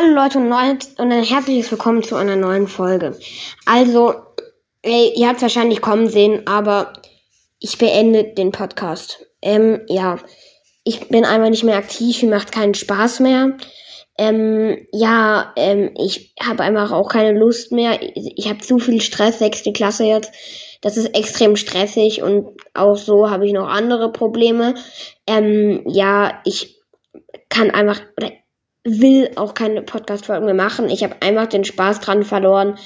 Hallo Leute und, neu, und ein herzliches Willkommen zu einer neuen Folge. Also, ey, ihr habt es wahrscheinlich kommen sehen, aber ich beende den Podcast. Ähm, ja, ich bin einfach nicht mehr aktiv, mir macht keinen Spaß mehr. Ähm, ja, ähm, ich habe einfach auch keine Lust mehr. Ich, ich habe zu viel Stress, sechste Klasse jetzt. Das ist extrem stressig und auch so habe ich noch andere Probleme. Ähm, ja, ich kann einfach, oder will auch keine Podcast-Folgen mehr machen. Ich habe einfach den Spaß dran verloren.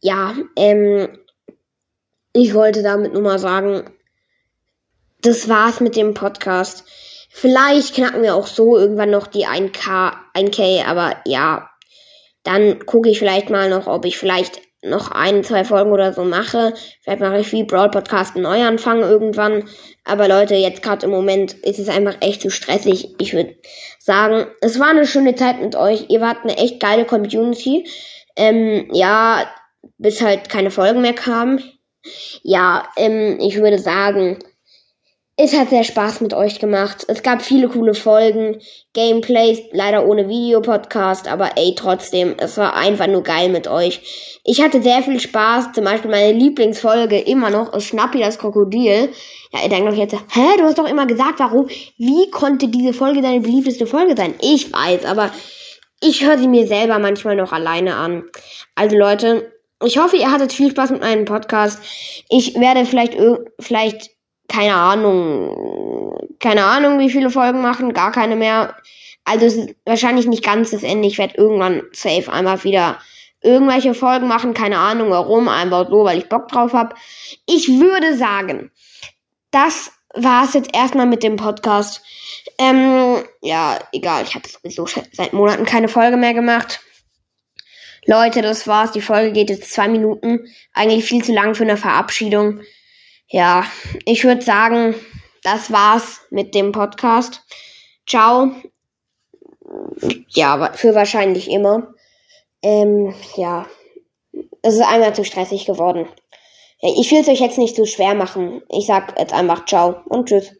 Ja, ähm, ich wollte damit nur mal sagen, das war's mit dem Podcast. Vielleicht knacken wir auch so irgendwann noch die 1K, 1K, aber ja, dann gucke ich vielleicht mal noch, ob ich vielleicht noch ein, zwei Folgen oder so mache. Vielleicht mache ich wie Brawl Podcast einen Neuanfang irgendwann. Aber Leute, jetzt gerade im Moment ist es einfach echt zu stressig. Ich würde sagen, es war eine schöne Zeit mit euch. Ihr wart eine echt geile Community. Ähm, ja, bis halt keine Folgen mehr kamen. Ja, ähm, ich würde sagen, es hat sehr Spaß mit euch gemacht. Es gab viele coole Folgen, Gameplays, leider ohne Videopodcast, aber ey, trotzdem, es war einfach nur geil mit euch. Ich hatte sehr viel Spaß, zum Beispiel meine Lieblingsfolge immer noch ist Schnappi das Krokodil. Ja, ihr denkt doch jetzt, hä, du hast doch immer gesagt, warum? Wie konnte diese Folge deine beliebteste Folge sein? Ich weiß, aber ich höre sie mir selber manchmal noch alleine an. Also Leute, ich hoffe, ihr hattet viel Spaß mit meinem Podcast. Ich werde vielleicht, vielleicht keine Ahnung, keine Ahnung, wie viele Folgen machen, gar keine mehr. Also es wahrscheinlich nicht ganz das Ende. Ich werde irgendwann safe einmal wieder irgendwelche Folgen machen, keine Ahnung warum, einfach so, weil ich Bock drauf habe. Ich würde sagen, das war's jetzt erstmal mit dem Podcast. Ähm, ja, egal, ich habe sowieso seit Monaten keine Folge mehr gemacht. Leute, das war's. Die Folge geht jetzt zwei Minuten. Eigentlich viel zu lang für eine Verabschiedung ja, ich würde sagen, das war's mit dem Podcast. Ciao. Ja, für wahrscheinlich immer. Ähm, ja. Es ist einmal zu stressig geworden. Ich will es euch jetzt nicht zu schwer machen. Ich sag jetzt einfach ciao und tschüss.